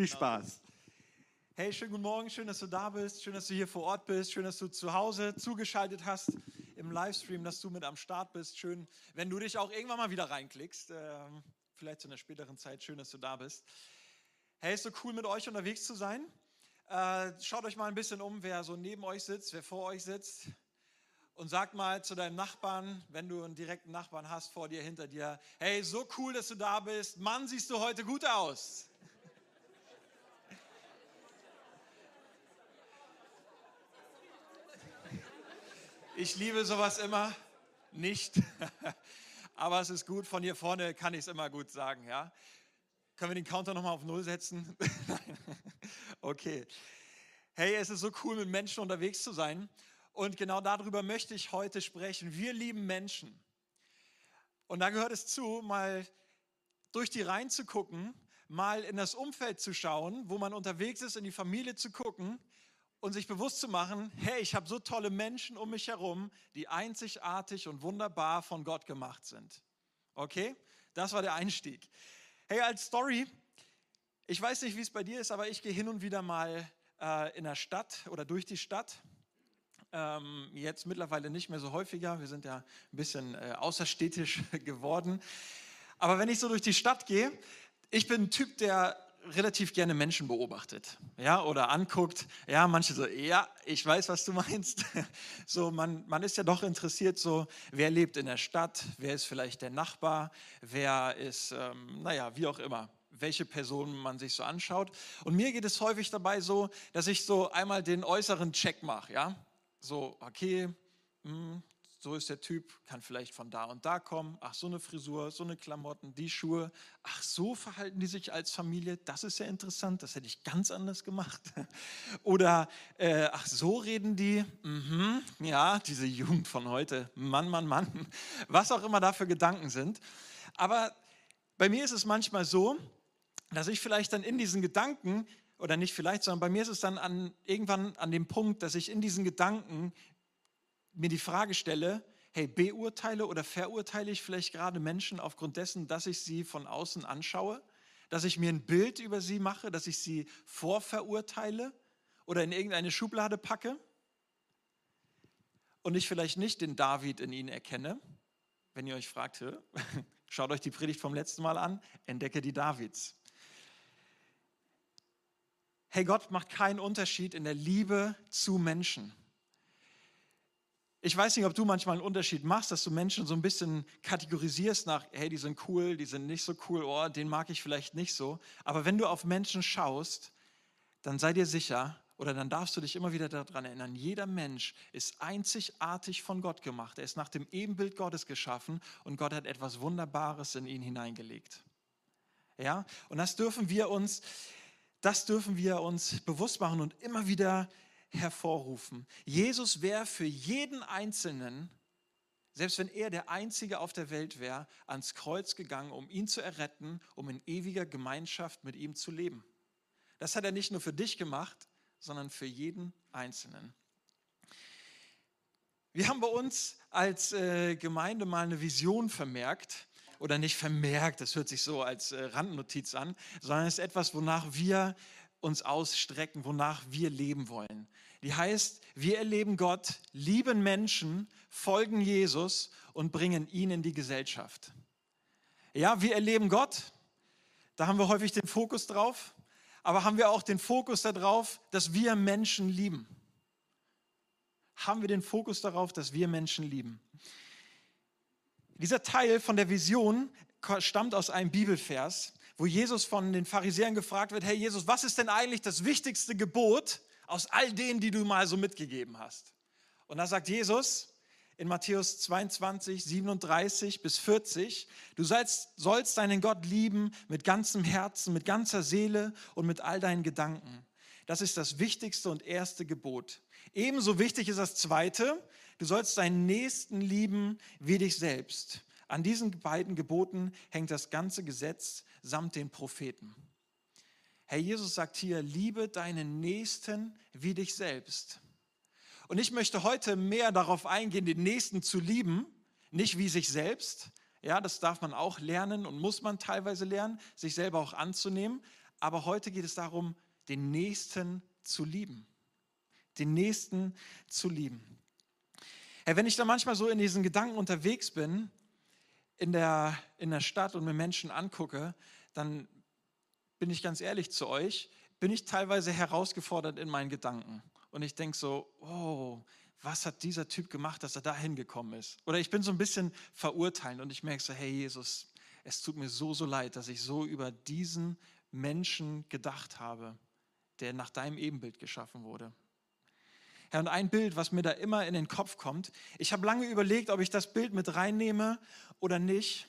Viel Spaß. Hey, schönen guten Morgen, schön, dass du da bist, schön, dass du hier vor Ort bist, schön, dass du zu Hause zugeschaltet hast im Livestream, dass du mit am Start bist. Schön, wenn du dich auch irgendwann mal wieder reinklickst, äh, vielleicht zu einer späteren Zeit. Schön, dass du da bist. Hey, ist so cool, mit euch unterwegs zu sein. Äh, schaut euch mal ein bisschen um, wer so neben euch sitzt, wer vor euch sitzt. Und sag mal zu deinem Nachbarn, wenn du einen direkten Nachbarn hast, vor dir, hinter dir, hey, so cool, dass du da bist. Mann, siehst du heute gut aus. Ich liebe sowas immer nicht, aber es ist gut. Von hier vorne kann ich es immer gut sagen. Ja? Können wir den Counter nochmal auf Null setzen? okay. Hey, es ist so cool, mit Menschen unterwegs zu sein. Und genau darüber möchte ich heute sprechen. Wir lieben Menschen. Und da gehört es zu, mal durch die Reihen zu gucken, mal in das Umfeld zu schauen, wo man unterwegs ist, in die Familie zu gucken und sich bewusst zu machen, hey, ich habe so tolle Menschen um mich herum, die einzigartig und wunderbar von Gott gemacht sind. Okay? Das war der Einstieg. Hey, als Story, ich weiß nicht, wie es bei dir ist, aber ich gehe hin und wieder mal äh, in der Stadt oder durch die Stadt. Ähm, jetzt mittlerweile nicht mehr so häufiger. Wir sind ja ein bisschen äh, außerstädtisch geworden. Aber wenn ich so durch die Stadt gehe, ich bin ein Typ, der relativ gerne Menschen beobachtet, ja, oder anguckt. Ja, manche so, ja, ich weiß, was du meinst. So, man, man ist ja doch interessiert, so, wer lebt in der Stadt, wer ist vielleicht der Nachbar, wer ist, ähm, naja, wie auch immer, welche Person man sich so anschaut. Und mir geht es häufig dabei so, dass ich so einmal den äußeren Check mache, ja, so, okay, mh, hm, so ist der Typ, kann vielleicht von da und da kommen. Ach, so eine Frisur, so eine Klamotten, die Schuhe. Ach, so verhalten die sich als Familie. Das ist ja interessant, das hätte ich ganz anders gemacht. Oder, äh, ach, so reden die. Mhm, ja, diese Jugend von heute. Mann, Mann, Mann. Was auch immer da für Gedanken sind. Aber bei mir ist es manchmal so, dass ich vielleicht dann in diesen Gedanken oder nicht vielleicht, sondern bei mir ist es dann an, irgendwann an dem Punkt, dass ich in diesen Gedanken mir die Frage stelle, hey, beurteile oder verurteile ich vielleicht gerade Menschen aufgrund dessen, dass ich sie von außen anschaue, dass ich mir ein Bild über sie mache, dass ich sie vorverurteile oder in irgendeine Schublade packe und ich vielleicht nicht den David in ihnen erkenne. Wenn ihr euch fragt, schaut euch die Predigt vom letzten Mal an, entdecke die Davids. Hey, Gott macht keinen Unterschied in der Liebe zu Menschen. Ich weiß nicht, ob du manchmal einen Unterschied machst, dass du Menschen so ein bisschen kategorisierst nach, hey, die sind cool, die sind nicht so cool, oh, den mag ich vielleicht nicht so. Aber wenn du auf Menschen schaust, dann sei dir sicher oder dann darfst du dich immer wieder daran erinnern, jeder Mensch ist einzigartig von Gott gemacht. Er ist nach dem Ebenbild Gottes geschaffen und Gott hat etwas Wunderbares in ihn hineingelegt. Ja, und das dürfen wir uns, das dürfen wir uns bewusst machen und immer wieder hervorrufen. Jesus wäre für jeden Einzelnen, selbst wenn er der Einzige auf der Welt wäre, ans Kreuz gegangen, um ihn zu erretten, um in ewiger Gemeinschaft mit ihm zu leben. Das hat er nicht nur für dich gemacht, sondern für jeden Einzelnen. Wir haben bei uns als äh, Gemeinde mal eine Vision vermerkt oder nicht vermerkt, das hört sich so als äh, Randnotiz an, sondern es ist etwas, wonach wir uns ausstrecken, wonach wir leben wollen. Die heißt, wir erleben Gott, lieben Menschen, folgen Jesus und bringen ihn in die Gesellschaft. Ja, wir erleben Gott, da haben wir häufig den Fokus drauf, aber haben wir auch den Fokus darauf, dass wir Menschen lieben? Haben wir den Fokus darauf, dass wir Menschen lieben? Dieser Teil von der Vision stammt aus einem Bibelvers, wo Jesus von den Pharisäern gefragt wird, hey Jesus, was ist denn eigentlich das wichtigste Gebot aus all denen, die du mal so mitgegeben hast? Und da sagt Jesus in Matthäus 22, 37 bis 40, du sollst, sollst deinen Gott lieben mit ganzem Herzen, mit ganzer Seele und mit all deinen Gedanken. Das ist das wichtigste und erste Gebot. Ebenso wichtig ist das zweite, du sollst deinen Nächsten lieben wie dich selbst. An diesen beiden Geboten hängt das ganze Gesetz samt den Propheten. Herr Jesus sagt hier, liebe deinen Nächsten wie dich selbst. Und ich möchte heute mehr darauf eingehen, den Nächsten zu lieben, nicht wie sich selbst. Ja, das darf man auch lernen und muss man teilweise lernen, sich selber auch anzunehmen. aber heute geht es darum, den Nächsten zu lieben. Den Nächsten zu lieben. Hey, wenn ich da manchmal so in diesen Gedanken unterwegs bin, in der, in der Stadt und mir Menschen angucke, dann bin ich ganz ehrlich zu euch, bin ich teilweise herausgefordert in meinen Gedanken. Und ich denke so, oh, was hat dieser Typ gemacht, dass er da hingekommen ist? Oder ich bin so ein bisschen verurteilend und ich merke so, hey Jesus, es tut mir so, so leid, dass ich so über diesen Menschen gedacht habe, der nach deinem Ebenbild geschaffen wurde. Herr, und ein Bild, was mir da immer in den Kopf kommt, ich habe lange überlegt, ob ich das Bild mit reinnehme oder nicht,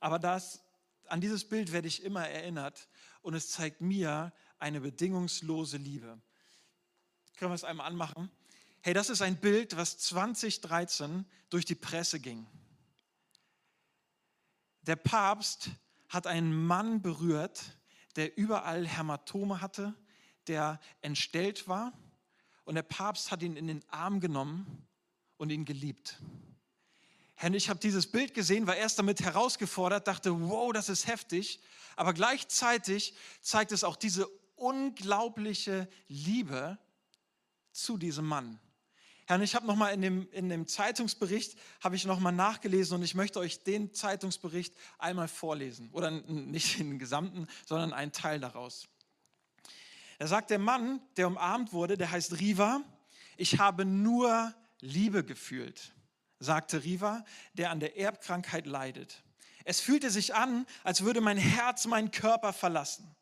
aber das, an dieses Bild werde ich immer erinnert und es zeigt mir eine bedingungslose Liebe. Können wir es einmal anmachen? Hey, das ist ein Bild, was 2013 durch die Presse ging. Der Papst hat einen Mann berührt, der überall Hämatome hatte, der entstellt war. Und der Papst hat ihn in den Arm genommen und ihn geliebt. Herr, ich habe dieses Bild gesehen, war erst damit herausgefordert, dachte, wow, das ist heftig. Aber gleichzeitig zeigt es auch diese unglaubliche Liebe zu diesem Mann. Herr, ich habe nochmal in dem, in dem Zeitungsbericht, habe ich nochmal nachgelesen und ich möchte euch den Zeitungsbericht einmal vorlesen. Oder nicht den gesamten, sondern einen Teil daraus. Da sagt der Mann, der umarmt wurde, der heißt Riva, ich habe nur Liebe gefühlt, sagte Riva, der an der Erbkrankheit leidet. Es fühlte sich an, als würde mein Herz meinen Körper verlassen.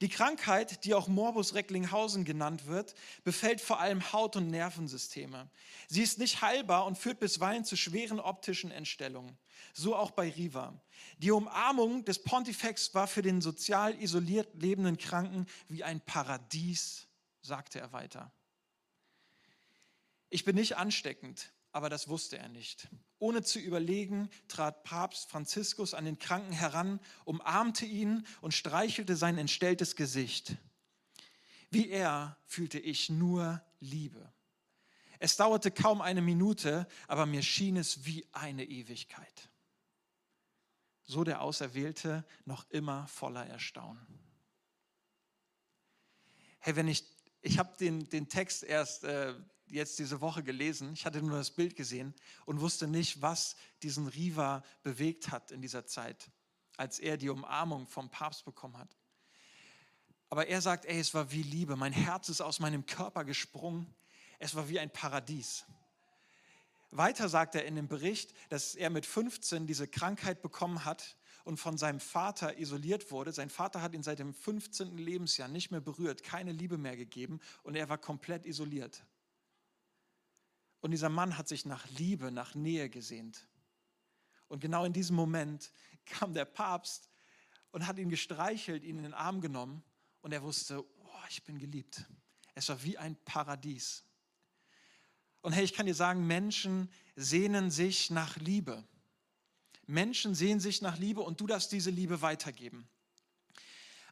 Die Krankheit, die auch Morbus Recklinghausen genannt wird, befällt vor allem Haut- und Nervensysteme. Sie ist nicht heilbar und führt bisweilen zu schweren optischen Entstellungen. So auch bei Riva. Die Umarmung des Pontifex war für den sozial isoliert lebenden Kranken wie ein Paradies, sagte er weiter. Ich bin nicht ansteckend, aber das wusste er nicht. Ohne zu überlegen, trat Papst Franziskus an den Kranken heran, umarmte ihn und streichelte sein entstelltes Gesicht. Wie er fühlte ich nur Liebe. Es dauerte kaum eine Minute, aber mir schien es wie eine Ewigkeit. So der Auserwählte noch immer voller Erstaunen. Hey, wenn ich, ich habe den, den Text erst äh, jetzt diese Woche gelesen. Ich hatte nur das Bild gesehen und wusste nicht, was diesen Riva bewegt hat in dieser Zeit, als er die Umarmung vom Papst bekommen hat. Aber er sagt, ey, es war wie Liebe. Mein Herz ist aus meinem Körper gesprungen. Es war wie ein Paradies. Weiter sagt er in dem Bericht, dass er mit 15 diese Krankheit bekommen hat und von seinem Vater isoliert wurde. Sein Vater hat ihn seit dem 15. Lebensjahr nicht mehr berührt, keine Liebe mehr gegeben und er war komplett isoliert. Und dieser Mann hat sich nach Liebe, nach Nähe gesehnt. Und genau in diesem Moment kam der Papst und hat ihn gestreichelt, ihn in den Arm genommen und er wusste, oh, ich bin geliebt. Es war wie ein Paradies. Und hey, ich kann dir sagen, Menschen sehnen sich nach Liebe. Menschen sehnen sich nach Liebe und du darfst diese Liebe weitergeben.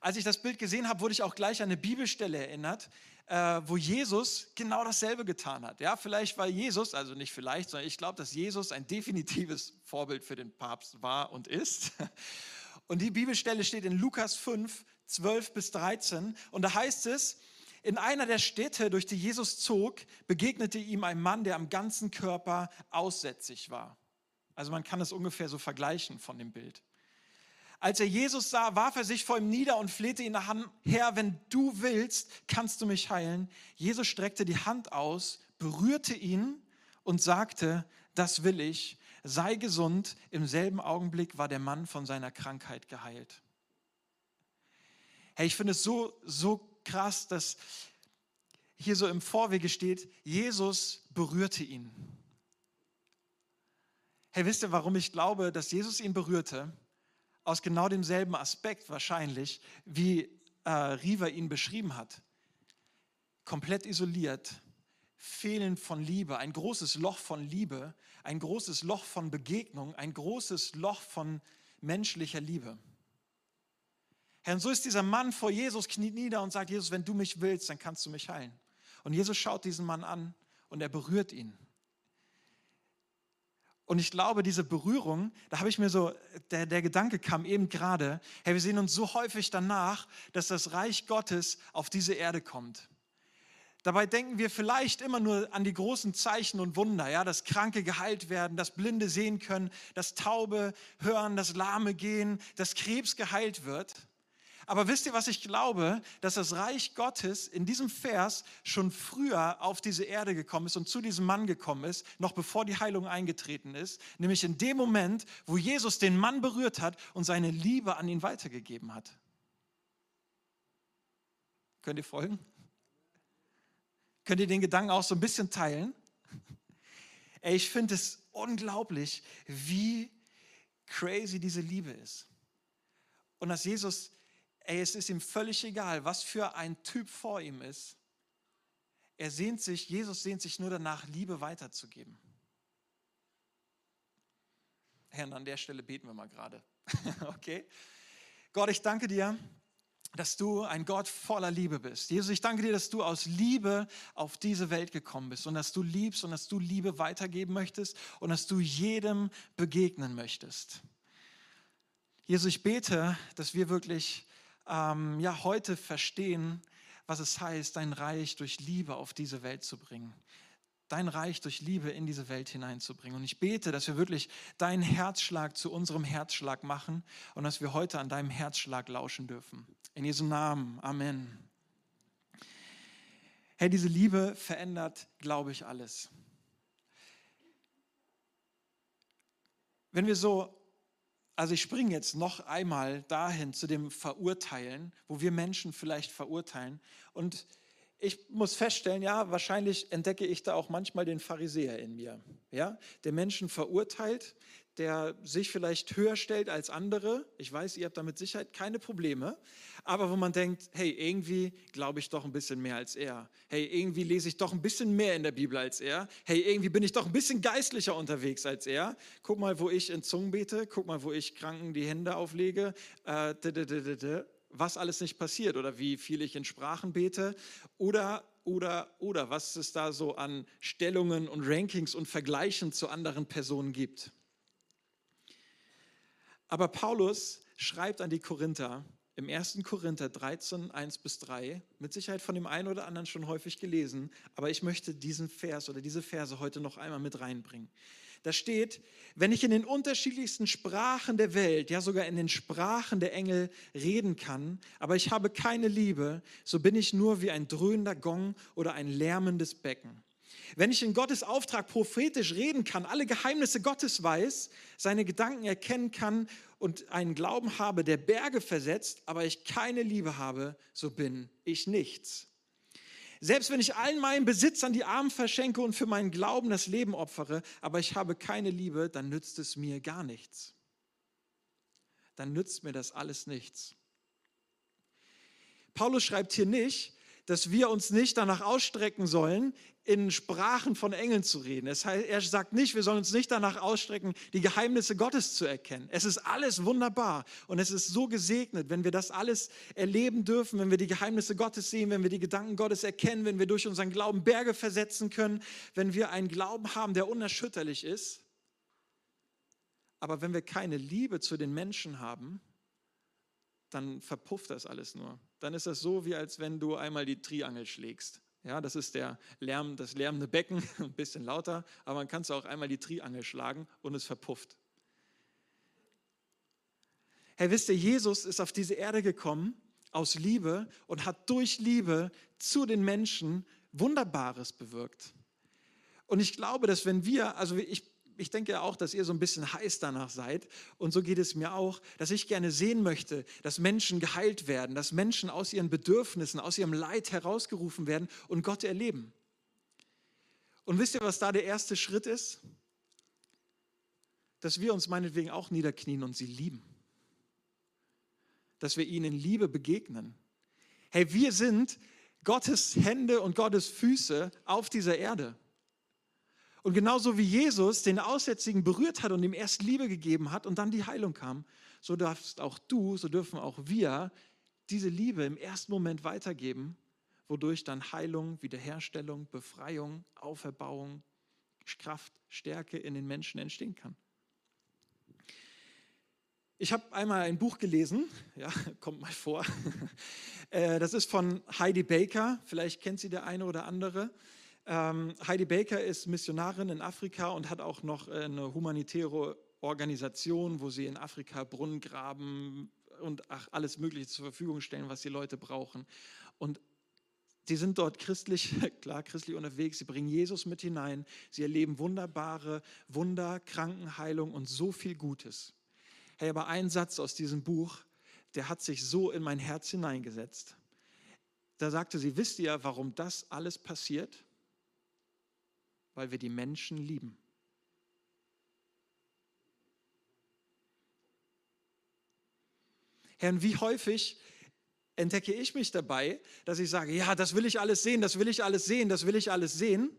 Als ich das Bild gesehen habe, wurde ich auch gleich an eine Bibelstelle erinnert, äh, wo Jesus genau dasselbe getan hat. Ja, vielleicht war Jesus, also nicht vielleicht, sondern ich glaube, dass Jesus ein definitives Vorbild für den Papst war und ist. Und die Bibelstelle steht in Lukas 5, 12 bis 13. Und da heißt es, in einer der Städte, durch die Jesus zog, begegnete ihm ein Mann, der am ganzen Körper aussätzig war. Also man kann es ungefähr so vergleichen von dem Bild. Als er Jesus sah, warf er sich vor ihm nieder und flehte ihn nach Herr, wenn du willst, kannst du mich heilen. Jesus streckte die Hand aus, berührte ihn und sagte, das will ich, sei gesund. Im selben Augenblick war der Mann von seiner Krankheit geheilt. Hey, ich finde es so, so krass, dass hier so im Vorwege steht, Jesus berührte ihn. Hey, wisst ihr, warum ich glaube, dass Jesus ihn berührte? aus genau demselben Aspekt wahrscheinlich, wie äh, Riva ihn beschrieben hat. Komplett isoliert, Fehlen von Liebe, ein großes Loch von Liebe, ein großes Loch von Begegnung, ein großes Loch von menschlicher Liebe. Herr, und so ist dieser Mann vor Jesus, kniet nieder und sagt, Jesus, wenn du mich willst, dann kannst du mich heilen. Und Jesus schaut diesen Mann an und er berührt ihn. Und ich glaube, diese Berührung, da habe ich mir so, der, der Gedanke kam eben gerade, hey, wir sehen uns so häufig danach, dass das Reich Gottes auf diese Erde kommt. Dabei denken wir vielleicht immer nur an die großen Zeichen und Wunder, ja, dass Kranke geheilt werden, dass Blinde sehen können, dass Taube hören, dass Lahme gehen, dass Krebs geheilt wird. Aber wisst ihr, was ich glaube? Dass das Reich Gottes in diesem Vers schon früher auf diese Erde gekommen ist und zu diesem Mann gekommen ist, noch bevor die Heilung eingetreten ist. Nämlich in dem Moment, wo Jesus den Mann berührt hat und seine Liebe an ihn weitergegeben hat. Könnt ihr folgen? Könnt ihr den Gedanken auch so ein bisschen teilen? Ey, ich finde es unglaublich, wie crazy diese Liebe ist. Und dass Jesus ey, es ist ihm völlig egal, was für ein Typ vor ihm ist. Er sehnt sich, Jesus sehnt sich nur danach, Liebe weiterzugeben. Herr, an der Stelle beten wir mal gerade. okay? Gott, ich danke dir, dass du ein Gott voller Liebe bist. Jesus, ich danke dir, dass du aus Liebe auf diese Welt gekommen bist und dass du liebst und dass du Liebe weitergeben möchtest und dass du jedem begegnen möchtest. Jesus, ich bete, dass wir wirklich ähm, ja, heute verstehen, was es heißt, dein Reich durch Liebe auf diese Welt zu bringen. Dein Reich durch Liebe in diese Welt hineinzubringen. Und ich bete, dass wir wirklich deinen Herzschlag zu unserem Herzschlag machen und dass wir heute an deinem Herzschlag lauschen dürfen. In Jesu Namen. Amen. Hey, diese Liebe verändert, glaube ich, alles. Wenn wir so also ich springe jetzt noch einmal dahin zu dem Verurteilen, wo wir Menschen vielleicht verurteilen. Und ich muss feststellen, ja, wahrscheinlich entdecke ich da auch manchmal den Pharisäer in mir, ja, der Menschen verurteilt, der sich vielleicht höher stellt als andere. Ich weiß, ihr habt damit Sicherheit keine Probleme, aber wo man denkt, hey, irgendwie glaube ich doch ein bisschen mehr als er. Hey, irgendwie lese ich doch ein bisschen mehr in der Bibel als er. Hey, irgendwie bin ich doch ein bisschen geistlicher unterwegs als er. Guck mal, wo ich in Zungen bete, guck mal, wo ich Kranken die Hände auflege. Äh, was alles nicht passiert oder wie viel ich in Sprachen bete oder oder oder was es da so an Stellungen und Rankings und Vergleichen zu anderen Personen gibt. Aber Paulus schreibt an die Korinther im 1. Korinther 13, 1 bis 3, mit Sicherheit von dem einen oder anderen schon häufig gelesen, aber ich möchte diesen Vers oder diese Verse heute noch einmal mit reinbringen. Da steht, wenn ich in den unterschiedlichsten Sprachen der Welt, ja sogar in den Sprachen der Engel reden kann, aber ich habe keine Liebe, so bin ich nur wie ein dröhnender Gong oder ein lärmendes Becken. Wenn ich in Gottes Auftrag prophetisch reden kann, alle Geheimnisse Gottes weiß, seine Gedanken erkennen kann und einen Glauben habe, der Berge versetzt, aber ich keine Liebe habe, so bin ich nichts. Selbst wenn ich allen meinen Besitz an die Armen verschenke und für meinen Glauben das Leben opfere, aber ich habe keine Liebe, dann nützt es mir gar nichts. Dann nützt mir das alles nichts. Paulus schreibt hier nicht, dass wir uns nicht danach ausstrecken sollen, in Sprachen von Engeln zu reden. Das heißt, er sagt nicht, wir sollen uns nicht danach ausstrecken, die Geheimnisse Gottes zu erkennen. Es ist alles wunderbar und es ist so gesegnet, wenn wir das alles erleben dürfen, wenn wir die Geheimnisse Gottes sehen, wenn wir die Gedanken Gottes erkennen, wenn wir durch unseren Glauben Berge versetzen können, wenn wir einen Glauben haben, der unerschütterlich ist. Aber wenn wir keine Liebe zu den Menschen haben, dann verpufft das alles nur. Dann ist das so, wie als wenn du einmal die Triangel schlägst. Ja, das ist der Lärm, das lärmende Becken, ein bisschen lauter, aber man kann es auch einmal die Triangel schlagen und es verpufft. Herr, wisst ihr, Jesus ist auf diese Erde gekommen aus Liebe und hat durch Liebe zu den Menschen Wunderbares bewirkt. Und ich glaube, dass wenn wir, also ich ich denke auch, dass ihr so ein bisschen heiß danach seid. Und so geht es mir auch, dass ich gerne sehen möchte, dass Menschen geheilt werden, dass Menschen aus ihren Bedürfnissen, aus ihrem Leid herausgerufen werden und Gott erleben. Und wisst ihr, was da der erste Schritt ist? Dass wir uns meinetwegen auch niederknien und sie lieben. Dass wir ihnen in Liebe begegnen. Hey, wir sind Gottes Hände und Gottes Füße auf dieser Erde. Und genauso wie Jesus den Aussätzigen berührt hat und ihm erst Liebe gegeben hat und dann die Heilung kam, so darfst auch du, so dürfen auch wir diese Liebe im ersten Moment weitergeben, wodurch dann Heilung, Wiederherstellung, Befreiung, Auferbauung, Kraft, Stärke in den Menschen entstehen kann. Ich habe einmal ein Buch gelesen, ja, kommt mal vor. Äh, das ist von Heidi Baker, vielleicht kennt sie der eine oder andere. Ähm, Heidi Baker ist Missionarin in Afrika und hat auch noch äh, eine humanitäre Organisation, wo sie in Afrika Brunnen graben und ach, alles Mögliche zur Verfügung stellen, was die Leute brauchen. Und Sie sind dort christlich, klar christlich unterwegs, sie bringen Jesus mit hinein, sie erleben wunderbare Wunder, Krankenheilung und so viel Gutes. Hey, aber ein Satz aus diesem Buch, der hat sich so in mein Herz hineingesetzt. Da sagte sie, wisst ihr, warum das alles passiert? Weil wir die Menschen lieben. Herr, wie häufig entdecke ich mich dabei, dass ich sage, ja, das will ich alles sehen, das will ich alles sehen, das will ich alles sehen,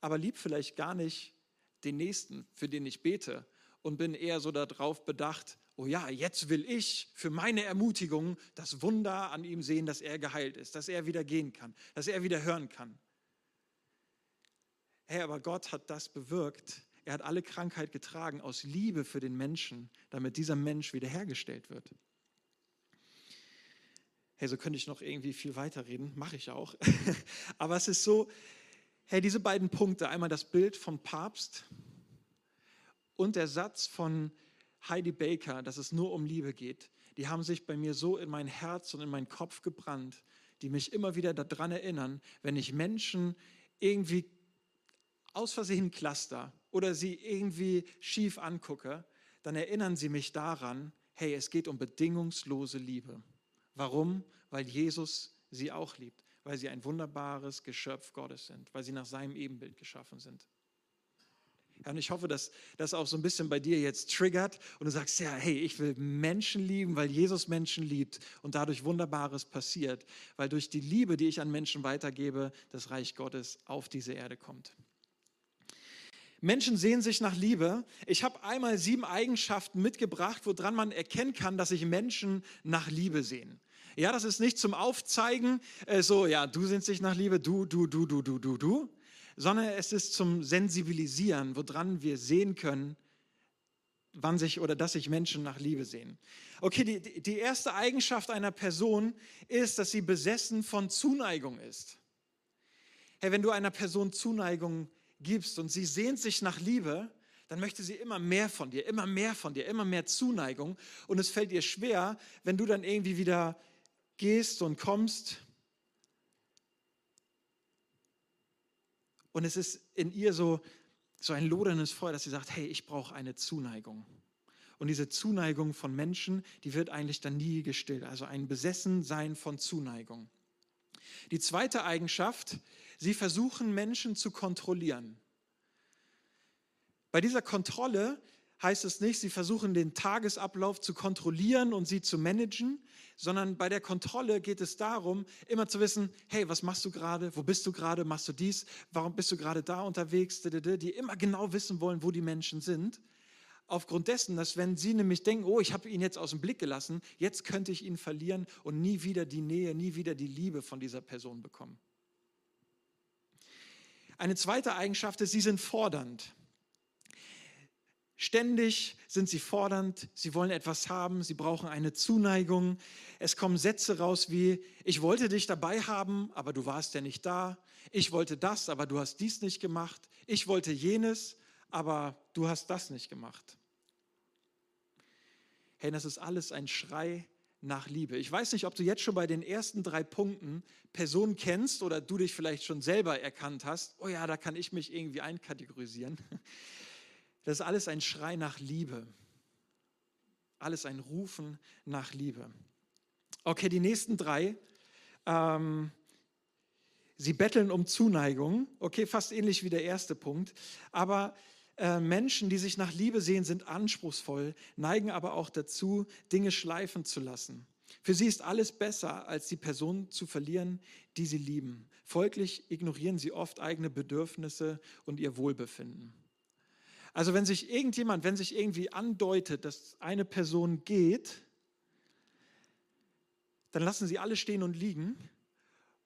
aber lieb vielleicht gar nicht den Nächsten, für den ich bete und bin eher so darauf bedacht, oh ja, jetzt will ich für meine Ermutigung das Wunder an ihm sehen, dass er geheilt ist, dass er wieder gehen kann, dass er wieder hören kann. Hey, aber Gott hat das bewirkt. Er hat alle Krankheit getragen aus Liebe für den Menschen, damit dieser Mensch wiederhergestellt wird. Hey, so könnte ich noch irgendwie viel weiterreden, mache ich auch. aber es ist so, hey, diese beiden Punkte, einmal das Bild vom Papst und der Satz von Heidi Baker, dass es nur um Liebe geht, die haben sich bei mir so in mein Herz und in meinen Kopf gebrannt, die mich immer wieder daran erinnern, wenn ich Menschen irgendwie aus Versehen cluster oder sie irgendwie schief angucke, dann erinnern sie mich daran, hey, es geht um bedingungslose Liebe. Warum? Weil Jesus sie auch liebt, weil sie ein wunderbares Geschöpf Gottes sind, weil sie nach seinem Ebenbild geschaffen sind. Ja, und ich hoffe, dass das auch so ein bisschen bei dir jetzt triggert und du sagst, ja, hey, ich will Menschen lieben, weil Jesus Menschen liebt und dadurch Wunderbares passiert, weil durch die Liebe, die ich an Menschen weitergebe, das Reich Gottes auf diese Erde kommt. Menschen sehen sich nach Liebe. Ich habe einmal sieben Eigenschaften mitgebracht, woran man erkennen kann, dass sich Menschen nach Liebe sehen. Ja, das ist nicht zum Aufzeigen, äh, so, ja, du sehnst dich nach Liebe, du, du, du, du, du, du, du, sondern es ist zum Sensibilisieren, woran wir sehen können, wann sich oder dass sich Menschen nach Liebe sehen. Okay, die, die erste Eigenschaft einer Person ist, dass sie besessen von Zuneigung ist. Hey, wenn du einer Person Zuneigung gibst und sie sehnt sich nach Liebe, dann möchte sie immer mehr von dir, immer mehr von dir, immer mehr Zuneigung. Und es fällt ihr schwer, wenn du dann irgendwie wieder gehst und kommst Und es ist in ihr so, so ein loderndes Feuer, dass sie sagt, hey, ich brauche eine Zuneigung. Und diese Zuneigung von Menschen, die wird eigentlich dann nie gestillt. Also ein Besessensein von Zuneigung. Die zweite Eigenschaft, sie versuchen Menschen zu kontrollieren. Bei dieser Kontrolle heißt es nicht, sie versuchen den Tagesablauf zu kontrollieren und sie zu managen, sondern bei der Kontrolle geht es darum, immer zu wissen, hey, was machst du gerade, wo bist du gerade, machst du dies, warum bist du gerade da unterwegs, die immer genau wissen wollen, wo die Menschen sind. Aufgrund dessen, dass wenn sie nämlich denken, oh, ich habe ihn jetzt aus dem Blick gelassen, jetzt könnte ich ihn verlieren und nie wieder die Nähe, nie wieder die Liebe von dieser Person bekommen. Eine zweite Eigenschaft ist, sie sind fordernd. Ständig sind sie fordernd, sie wollen etwas haben, sie brauchen eine Zuneigung. Es kommen Sätze raus wie, ich wollte dich dabei haben, aber du warst ja nicht da. Ich wollte das, aber du hast dies nicht gemacht. Ich wollte jenes, aber du hast das nicht gemacht. Hey, das ist alles ein Schrei nach Liebe. Ich weiß nicht, ob du jetzt schon bei den ersten drei Punkten Personen kennst oder du dich vielleicht schon selber erkannt hast. Oh ja, da kann ich mich irgendwie einkategorisieren. Das ist alles ein Schrei nach Liebe. Alles ein Rufen nach Liebe. Okay, die nächsten drei. Ähm, sie betteln um Zuneigung. Okay, fast ähnlich wie der erste Punkt. Aber äh, Menschen, die sich nach Liebe sehen, sind anspruchsvoll, neigen aber auch dazu, Dinge schleifen zu lassen. Für sie ist alles besser, als die Person zu verlieren, die sie lieben. Folglich ignorieren sie oft eigene Bedürfnisse und ihr Wohlbefinden. Also wenn sich irgendjemand, wenn sich irgendwie andeutet, dass eine Person geht, dann lassen sie alle stehen und liegen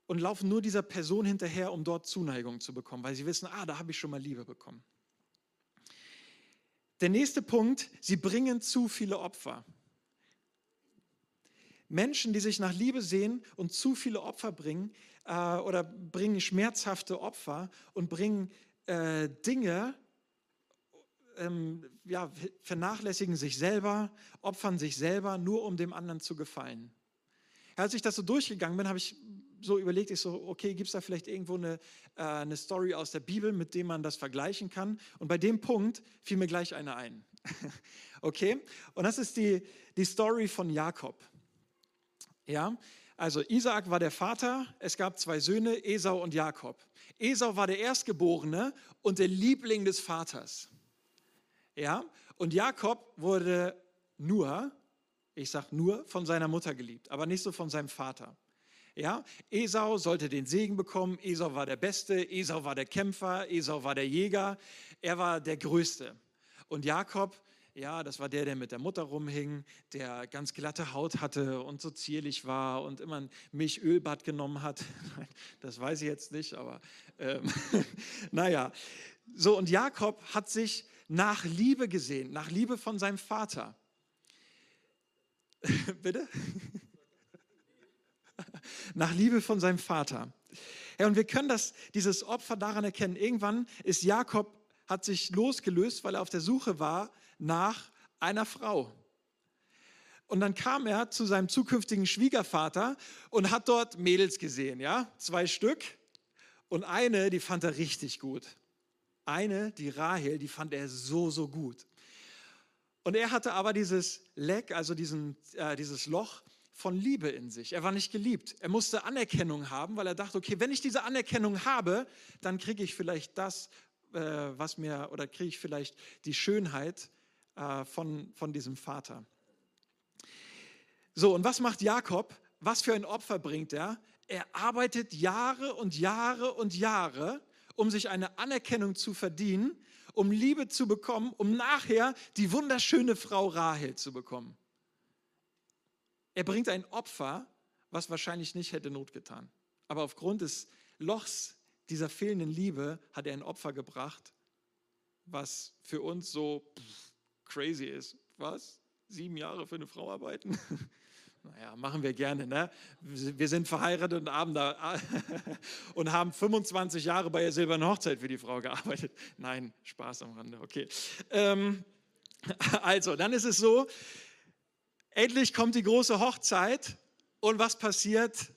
und laufen nur dieser Person hinterher, um dort Zuneigung zu bekommen, weil sie wissen, ah, da habe ich schon mal Liebe bekommen. Der nächste Punkt, sie bringen zu viele Opfer. Menschen, die sich nach Liebe sehen und zu viele Opfer bringen äh, oder bringen schmerzhafte Opfer und bringen äh, Dinge, ähm, ja, vernachlässigen sich selber, opfern sich selber, nur um dem anderen zu gefallen. Als ich das so durchgegangen bin, habe ich so überlegt, ich so, okay, gibt es da vielleicht irgendwo eine, äh, eine Story aus der Bibel, mit dem man das vergleichen kann? Und bei dem Punkt fiel mir gleich eine ein. okay? Und das ist die, die Story von Jakob. Ja, also Isaak war der Vater, es gab zwei Söhne, Esau und Jakob. Esau war der Erstgeborene und der Liebling des Vaters. Ja, und Jakob wurde nur, ich sage nur, von seiner Mutter geliebt, aber nicht so von seinem Vater. Ja, Esau sollte den Segen bekommen. Esau war der Beste. Esau war der Kämpfer. Esau war der Jäger. Er war der Größte. Und Jakob, ja, das war der, der mit der Mutter rumhing, der ganz glatte Haut hatte und so zierlich war und immer ein Milchölbad genommen hat. Das weiß ich jetzt nicht, aber ähm, naja. So, und Jakob hat sich nach Liebe gesehen, nach Liebe von seinem Vater. Bitte? nach Liebe von seinem Vater. Ja, und wir können das, dieses Opfer daran erkennen. Irgendwann ist Jakob, hat sich losgelöst, weil er auf der Suche war nach einer Frau. Und dann kam er zu seinem zukünftigen Schwiegervater und hat dort Mädels gesehen, ja, zwei Stück. Und eine, die fand er richtig gut. Eine, die Rahel, die fand er so, so gut. Und er hatte aber dieses Leck, also diesen, äh, dieses Loch von Liebe in sich. Er war nicht geliebt. Er musste Anerkennung haben, weil er dachte, okay, wenn ich diese Anerkennung habe, dann kriege ich vielleicht das, äh, was mir, oder kriege ich vielleicht die Schönheit äh, von, von diesem Vater. So, und was macht Jakob? Was für ein Opfer bringt er? Er arbeitet Jahre und Jahre und Jahre, um sich eine Anerkennung zu verdienen, um Liebe zu bekommen, um nachher die wunderschöne Frau Rahel zu bekommen. Er bringt ein Opfer, was wahrscheinlich nicht hätte Not getan. Aber aufgrund des Lochs dieser fehlenden Liebe hat er ein Opfer gebracht, was für uns so crazy ist. Was? Sieben Jahre für eine Frau arbeiten? Naja, machen wir gerne. Ne? Wir sind verheiratet und haben, da, und haben 25 Jahre bei der silbernen Hochzeit für die Frau gearbeitet. Nein, Spaß am Rande, okay. Ähm, also, dann ist es so, Endlich kommt die große Hochzeit und was passiert?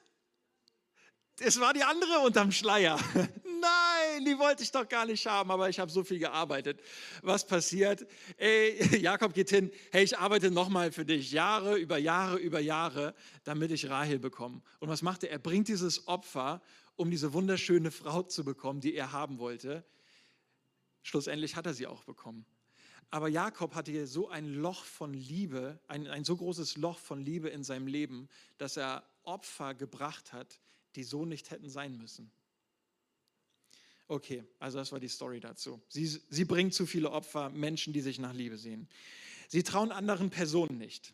Es war die andere unterm Schleier. Nein, die wollte ich doch gar nicht haben, aber ich habe so viel gearbeitet. Was passiert? Ey, Jakob geht hin, hey, ich arbeite nochmal für dich, Jahre über Jahre über Jahre, damit ich Rahel bekomme. Und was macht er? Er bringt dieses Opfer, um diese wunderschöne Frau zu bekommen, die er haben wollte. Schlussendlich hat er sie auch bekommen. Aber Jakob hatte so ein Loch von Liebe, ein, ein so großes Loch von Liebe in seinem Leben, dass er Opfer gebracht hat, die so nicht hätten sein müssen. Okay, also das war die Story dazu. Sie, sie bringen zu viele Opfer, Menschen, die sich nach Liebe sehen. Sie trauen anderen Personen nicht.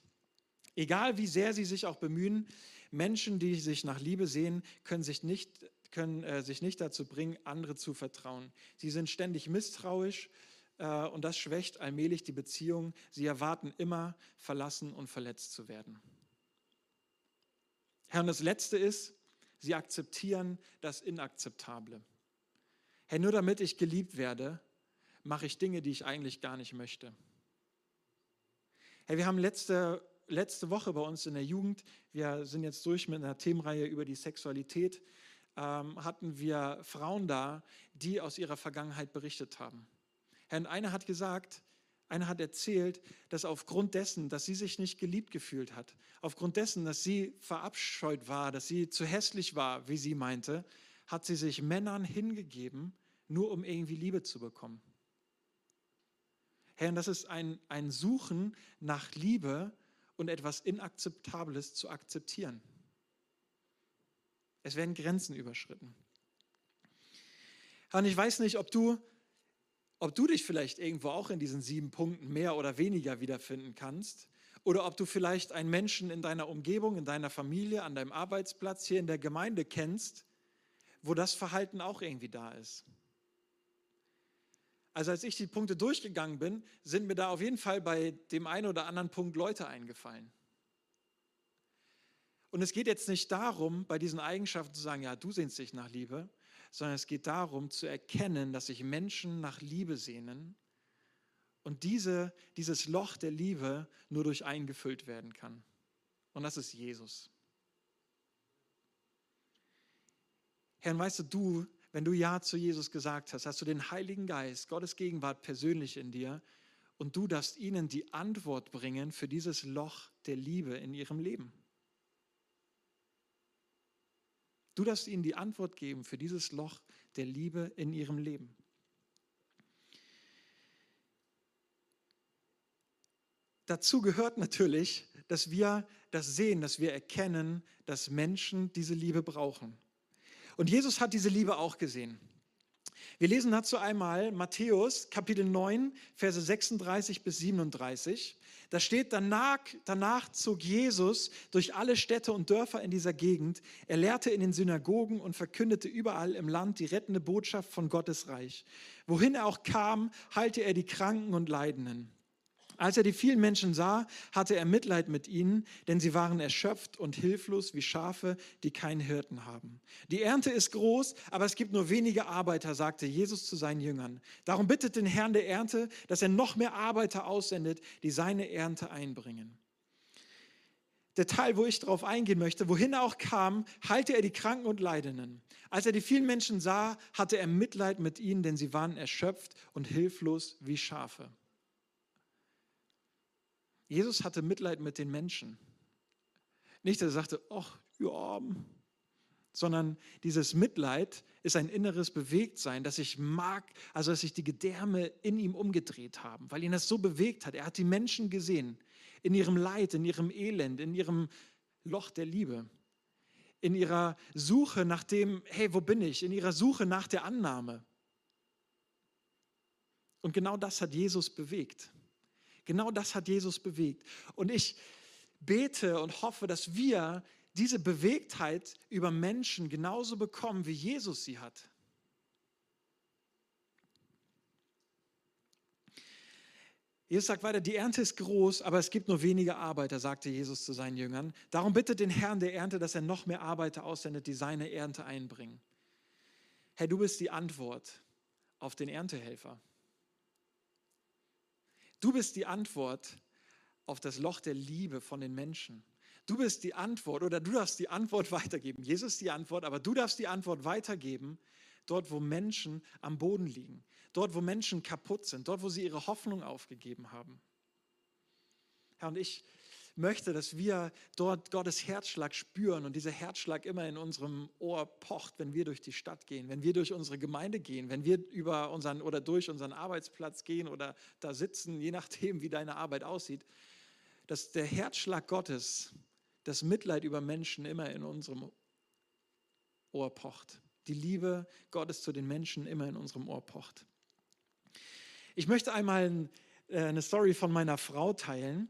Egal wie sehr sie sich auch bemühen, Menschen, die sich nach Liebe sehen, können sich nicht, können, äh, sich nicht dazu bringen, andere zu vertrauen. Sie sind ständig misstrauisch äh, und das schwächt allmählich die Beziehung. Sie erwarten immer, verlassen und verletzt zu werden. Herr, und das Letzte ist, sie akzeptieren das Inakzeptable. Herr, nur damit ich geliebt werde, mache ich Dinge, die ich eigentlich gar nicht möchte. Herr, wir haben letzte, letzte Woche bei uns in der Jugend, wir sind jetzt durch mit einer Themenreihe über die Sexualität, ähm, hatten wir Frauen da, die aus ihrer Vergangenheit berichtet haben. Herr, einer hat gesagt, einer hat erzählt, dass aufgrund dessen, dass sie sich nicht geliebt gefühlt hat, aufgrund dessen, dass sie verabscheut war, dass sie zu hässlich war, wie sie meinte, hat sie sich Männern hingegeben, nur um irgendwie Liebe zu bekommen. Herr, und das ist ein, ein Suchen nach Liebe und etwas Inakzeptables zu akzeptieren. Es werden Grenzen überschritten. Und ich weiß nicht, ob du ob du dich vielleicht irgendwo auch in diesen sieben Punkten mehr oder weniger wiederfinden kannst oder ob du vielleicht einen Menschen in deiner Umgebung, in deiner Familie, an deinem Arbeitsplatz, hier in der Gemeinde kennst, wo das Verhalten auch irgendwie da ist. Also als ich die Punkte durchgegangen bin, sind mir da auf jeden Fall bei dem einen oder anderen Punkt Leute eingefallen. Und es geht jetzt nicht darum, bei diesen Eigenschaften zu sagen, ja, du sehnst dich nach Liebe, sondern es geht darum zu erkennen, dass sich Menschen nach Liebe sehnen und diese, dieses Loch der Liebe nur durch eingefüllt werden kann. Und das ist Jesus. Herr, weißt du, du, wenn du Ja zu Jesus gesagt hast, hast du den Heiligen Geist, Gottes Gegenwart persönlich in dir und du darfst ihnen die Antwort bringen für dieses Loch der Liebe in ihrem Leben. Du darfst ihnen die Antwort geben für dieses Loch der Liebe in ihrem Leben. Dazu gehört natürlich, dass wir das sehen, dass wir erkennen, dass Menschen diese Liebe brauchen. Und Jesus hat diese Liebe auch gesehen. Wir lesen dazu einmal Matthäus Kapitel 9, Verse 36 bis 37. Da steht, danach, danach zog Jesus durch alle Städte und Dörfer in dieser Gegend. Er lehrte in den Synagogen und verkündete überall im Land die rettende Botschaft von Gottes Reich. Wohin er auch kam, heilte er die Kranken und Leidenden. Als er die vielen Menschen sah, hatte er Mitleid mit ihnen, denn sie waren erschöpft und hilflos wie Schafe, die keinen Hirten haben. Die Ernte ist groß, aber es gibt nur wenige Arbeiter, sagte Jesus zu seinen Jüngern. Darum bittet den Herrn der Ernte, dass er noch mehr Arbeiter aussendet, die seine Ernte einbringen. Der Teil, wo ich darauf eingehen möchte, wohin er auch kam, heilte er die Kranken und Leidenden. Als er die vielen Menschen sah, hatte er Mitleid mit ihnen, denn sie waren erschöpft und hilflos wie Schafe. Jesus hatte Mitleid mit den Menschen. Nicht, dass er sagte, ach, ja, sondern dieses Mitleid ist ein inneres Bewegtsein, das ich mag, also dass sich die Gedärme in ihm umgedreht haben, weil ihn das so bewegt hat. Er hat die Menschen gesehen, in ihrem Leid, in ihrem Elend, in ihrem Loch der Liebe, in ihrer Suche nach dem, hey, wo bin ich? In ihrer Suche nach der Annahme. Und genau das hat Jesus bewegt. Genau das hat Jesus bewegt. Und ich bete und hoffe, dass wir diese Bewegtheit über Menschen genauso bekommen, wie Jesus sie hat. Jesus sagt weiter, die Ernte ist groß, aber es gibt nur wenige Arbeiter, sagte Jesus zu seinen Jüngern. Darum bittet den Herrn der Ernte, dass er noch mehr Arbeiter aussendet, die seine Ernte einbringen. Herr, du bist die Antwort auf den Erntehelfer. Du bist die Antwort auf das Loch der Liebe von den Menschen. Du bist die Antwort oder du darfst die Antwort weitergeben. Jesus ist die Antwort, aber du darfst die Antwort weitergeben, dort wo Menschen am Boden liegen, dort wo Menschen kaputt sind, dort wo sie ihre Hoffnung aufgegeben haben. Herr, und ich möchte, dass wir dort Gottes Herzschlag spüren und dieser Herzschlag immer in unserem Ohr pocht, wenn wir durch die Stadt gehen, wenn wir durch unsere Gemeinde gehen, wenn wir über unseren oder durch unseren Arbeitsplatz gehen oder da sitzen, je nachdem, wie deine Arbeit aussieht, dass der Herzschlag Gottes, das Mitleid über Menschen immer in unserem Ohr pocht. Die Liebe Gottes zu den Menschen immer in unserem Ohr pocht. Ich möchte einmal äh, eine Story von meiner Frau teilen.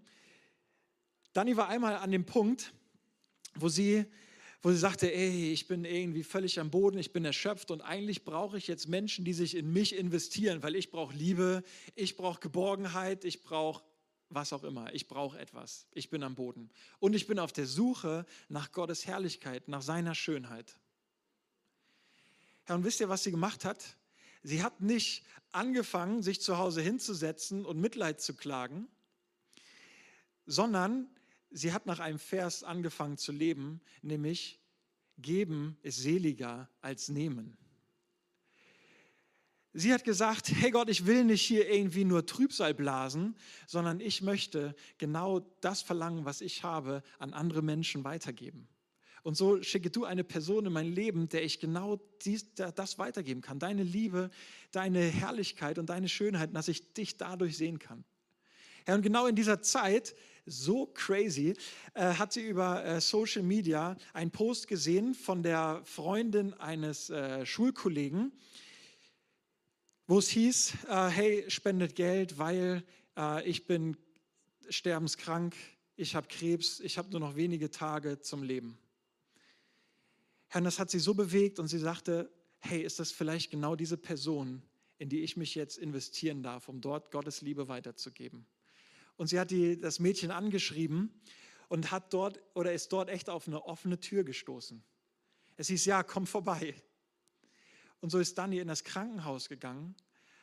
Dani war einmal an dem Punkt, wo sie, wo sie sagte, ey, ich bin irgendwie völlig am Boden, ich bin erschöpft und eigentlich brauche ich jetzt Menschen, die sich in mich investieren, weil ich brauche Liebe, ich brauche Geborgenheit, ich brauche was auch immer, ich brauche etwas, ich bin am Boden. Und ich bin auf der Suche nach Gottes Herrlichkeit, nach seiner Schönheit. Herr, und wisst ihr, was sie gemacht hat? Sie hat nicht angefangen, sich zu Hause hinzusetzen und Mitleid zu klagen, sondern sie hat nach einem Vers angefangen zu leben, nämlich geben ist seliger als nehmen. Sie hat gesagt, hey Gott, ich will nicht hier irgendwie nur Trübsal blasen, sondern ich möchte genau das verlangen, was ich habe, an andere Menschen weitergeben. Und so schicke du eine Person in mein Leben, der ich genau dies, das weitergeben kann. Deine Liebe, deine Herrlichkeit und deine Schönheit, dass ich dich dadurch sehen kann. Ja, und genau in dieser Zeit so crazy, äh, hat sie über äh, Social Media einen Post gesehen von der Freundin eines äh, Schulkollegen, wo es hieß, äh, hey, spendet Geld, weil äh, ich bin sterbenskrank, ich habe Krebs, ich habe nur noch wenige Tage zum Leben. Herr, und das hat sie so bewegt und sie sagte, hey, ist das vielleicht genau diese Person, in die ich mich jetzt investieren darf, um dort Gottes Liebe weiterzugeben? Und sie hat die, das Mädchen angeschrieben und hat dort oder ist dort echt auf eine offene Tür gestoßen. Es hieß, ja, komm vorbei. Und so ist Dani in das Krankenhaus gegangen,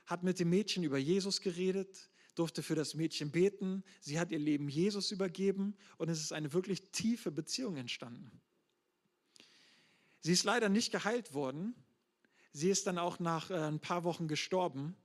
hat mit dem Mädchen über Jesus geredet, durfte für das Mädchen beten, sie hat ihr Leben Jesus übergeben und es ist eine wirklich tiefe Beziehung entstanden. Sie ist leider nicht geheilt worden. Sie ist dann auch nach äh, ein paar Wochen gestorben.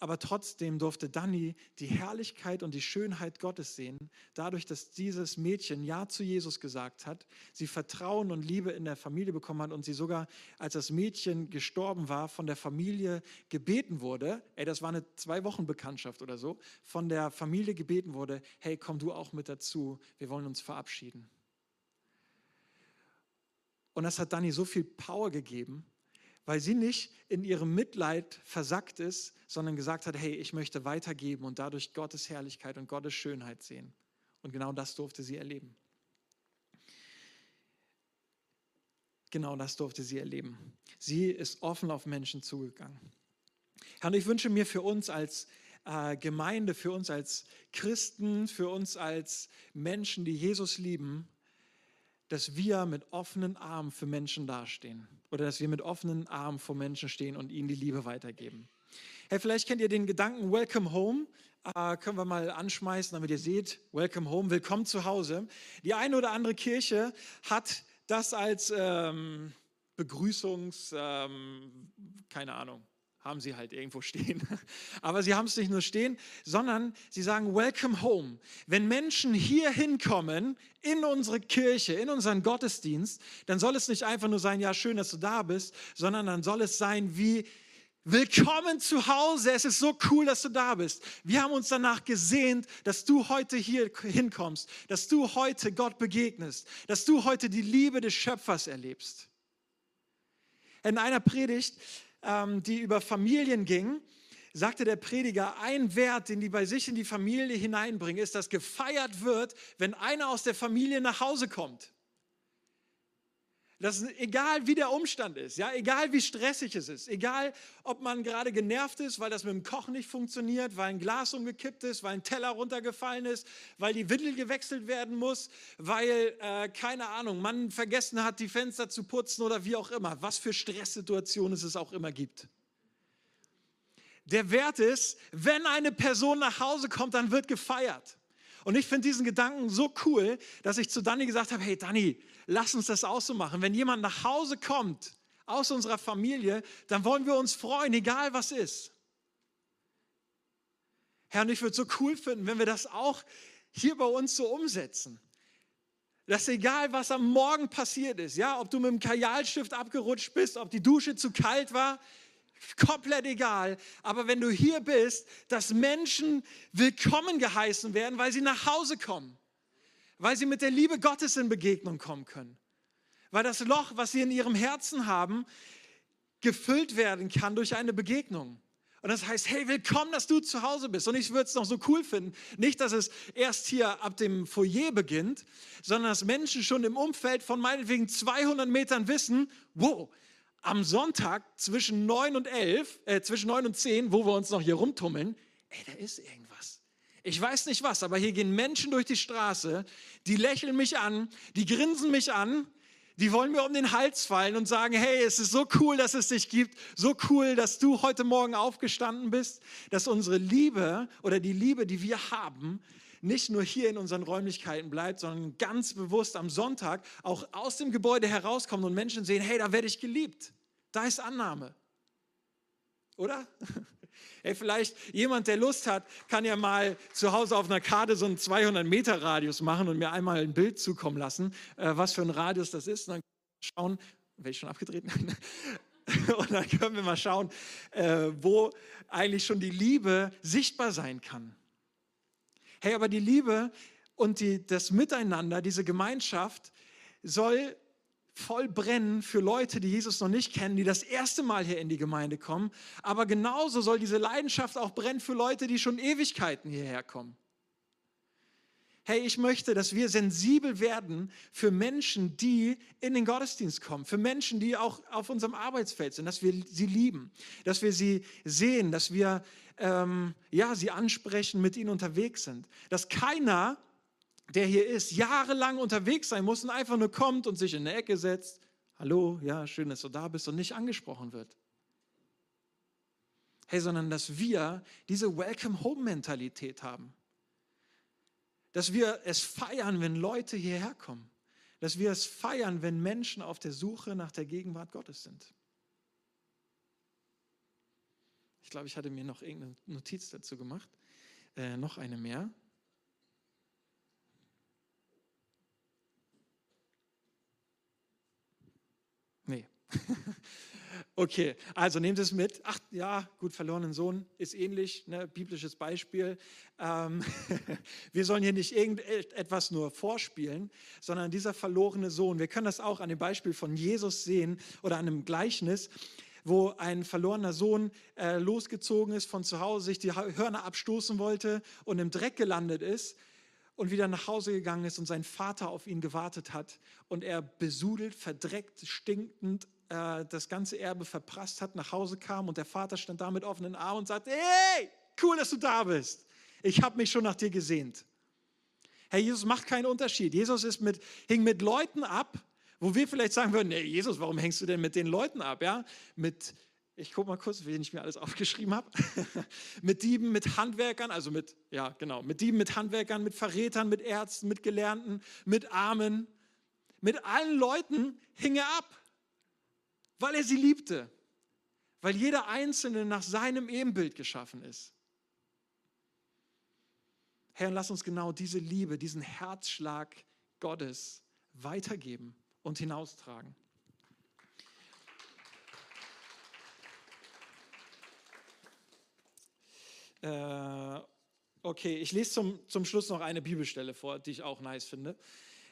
Aber trotzdem durfte Dani die Herrlichkeit und die Schönheit Gottes sehen, dadurch, dass dieses Mädchen Ja zu Jesus gesagt hat, sie Vertrauen und Liebe in der Familie bekommen hat und sie sogar, als das Mädchen gestorben war, von der Familie gebeten wurde, ey, das war eine zwei Wochen Bekanntschaft oder so, von der Familie gebeten wurde, hey, komm du auch mit dazu, wir wollen uns verabschieden. Und das hat Dani so viel Power gegeben, weil sie nicht in ihrem Mitleid versackt ist, sondern gesagt hat, hey, ich möchte weitergeben und dadurch Gottes Herrlichkeit und Gottes Schönheit sehen. Und genau das durfte sie erleben. Genau das durfte sie erleben. Sie ist offen auf Menschen zugegangen. Herr, und ich wünsche mir für uns als äh, Gemeinde, für uns als Christen, für uns als Menschen, die Jesus lieben, dass wir mit offenen Armen für Menschen dastehen oder dass wir mit offenen Armen vor Menschen stehen und ihnen die Liebe weitergeben. Hey, vielleicht kennt ihr den Gedanken Welcome Home. Äh, können wir mal anschmeißen, damit ihr seht, Welcome Home, willkommen zu Hause. Die eine oder andere Kirche hat das als ähm, Begrüßungs, ähm, keine Ahnung, haben sie halt irgendwo stehen. Aber sie haben es nicht nur stehen, sondern sie sagen Welcome Home. Wenn Menschen hier hinkommen in unsere Kirche, in unseren Gottesdienst, dann soll es nicht einfach nur sein, ja, schön, dass du da bist, sondern dann soll es sein wie Willkommen zu Hause. Es ist so cool, dass du da bist. Wir haben uns danach gesehnt, dass du heute hier hinkommst, dass du heute Gott begegnest, dass du heute die Liebe des Schöpfers erlebst. In einer Predigt ähm, die über Familien ging, sagte der Prediger, ein Wert, den die bei sich in die Familie hineinbringen, ist, dass gefeiert wird, wenn einer aus der Familie nach Hause kommt. Das ist egal, wie der Umstand ist, ja, egal wie stressig es ist, egal, ob man gerade genervt ist, weil das mit dem Kochen nicht funktioniert, weil ein Glas umgekippt ist, weil ein Teller runtergefallen ist, weil die Windel gewechselt werden muss, weil, äh, keine Ahnung, man vergessen hat, die Fenster zu putzen oder wie auch immer, was für Stresssituationen es auch immer gibt. Der Wert ist, wenn eine Person nach Hause kommt, dann wird gefeiert. Und ich finde diesen Gedanken so cool, dass ich zu Dani gesagt habe, hey Dani, lass uns das auch so machen. Wenn jemand nach Hause kommt aus unserer Familie, dann wollen wir uns freuen, egal was ist. Herr, und ich würde es so cool finden, wenn wir das auch hier bei uns so umsetzen. Dass egal, was am Morgen passiert ist, ja, ob du mit dem Kajalstift abgerutscht bist, ob die Dusche zu kalt war, komplett egal. Aber wenn du hier bist, dass Menschen willkommen geheißen werden, weil sie nach Hause kommen weil sie mit der Liebe Gottes in Begegnung kommen können. Weil das Loch, was sie in ihrem Herzen haben, gefüllt werden kann durch eine Begegnung. Und das heißt, hey, willkommen, dass du zu Hause bist. Und ich würde es noch so cool finden, nicht, dass es erst hier ab dem Foyer beginnt, sondern dass Menschen schon im Umfeld von meinetwegen 200 Metern wissen, wow, am Sonntag zwischen 9 und 11, äh, zwischen 9 und 10, wo wir uns noch hier rumtummeln, ey, da ist irgendwas. Ich weiß nicht was, aber hier gehen Menschen durch die Straße, die lächeln mich an, die grinsen mich an, die wollen mir um den Hals fallen und sagen, hey, es ist so cool, dass es dich gibt, so cool, dass du heute Morgen aufgestanden bist, dass unsere Liebe oder die Liebe, die wir haben, nicht nur hier in unseren Räumlichkeiten bleibt, sondern ganz bewusst am Sonntag auch aus dem Gebäude herauskommt und Menschen sehen, hey, da werde ich geliebt. Da ist Annahme. Oder? Hey, vielleicht jemand, der Lust hat, kann ja mal zu Hause auf einer Karte so einen 200 Meter Radius machen und mir einmal ein Bild zukommen lassen, äh, was für ein Radius das ist. Und dann schauen, werde ich schon abgedreht? und dann können wir mal schauen, äh, wo eigentlich schon die Liebe sichtbar sein kann. Hey, aber die Liebe und die, das Miteinander, diese Gemeinschaft soll voll brennen für Leute, die Jesus noch nicht kennen, die das erste Mal hier in die Gemeinde kommen. Aber genauso soll diese Leidenschaft auch brennen für Leute, die schon Ewigkeiten hierher kommen. hey, ich möchte, dass wir sensibel werden für Menschen, die in den Gottesdienst kommen, für Menschen, die auch auf unserem Arbeitsfeld sind, dass wir sie lieben, dass wir sie sehen, dass wir ähm, ja, sie ansprechen, mit ihnen unterwegs sind. Dass keiner, der hier ist, jahrelang unterwegs sein muss und einfach nur kommt und sich in eine Ecke setzt, hallo, ja, schön, dass du da bist und nicht angesprochen wird. Hey, sondern dass wir diese Welcome-Home-Mentalität haben dass wir es feiern, wenn Leute hierher kommen. Dass wir es feiern, wenn Menschen auf der Suche nach der Gegenwart Gottes sind. Ich glaube, ich hatte mir noch irgendeine Notiz dazu gemacht. Äh, noch eine mehr. Nee. Okay, also nehmt es mit. Ach ja, gut, verlorenen Sohn ist ähnlich, ne, biblisches Beispiel. Ähm, wir sollen hier nicht irgendetwas nur vorspielen, sondern dieser verlorene Sohn, wir können das auch an dem Beispiel von Jesus sehen oder an einem Gleichnis, wo ein verlorener Sohn äh, losgezogen ist von zu Hause, sich die Hörner abstoßen wollte und im Dreck gelandet ist und wieder nach Hause gegangen ist und sein Vater auf ihn gewartet hat und er besudelt, verdreckt, stinkend äh, das ganze Erbe verprasst hat, nach Hause kam und der Vater stand da mit offenen Armen und sagte, hey, cool, dass du da bist. Ich habe mich schon nach dir gesehnt. Herr Jesus macht keinen Unterschied. Jesus ist mit, hing mit Leuten ab, wo wir vielleicht sagen würden, nee, Jesus, warum hängst du denn mit den Leuten ab? Ja? Mit, ich gucke mal kurz, wie ich mir alles aufgeschrieben habe. mit Dieben, mit Handwerkern, also mit, ja, genau, mit Dieben, mit Handwerkern, mit Verrätern, mit Ärzten, mit Gelernten, mit Armen. Mit allen Leuten hing er ab weil er sie liebte, weil jeder Einzelne nach seinem Ebenbild geschaffen ist. Herr, lass uns genau diese Liebe, diesen Herzschlag Gottes weitergeben und hinaustragen. Äh, okay, ich lese zum, zum Schluss noch eine Bibelstelle vor, die ich auch nice finde.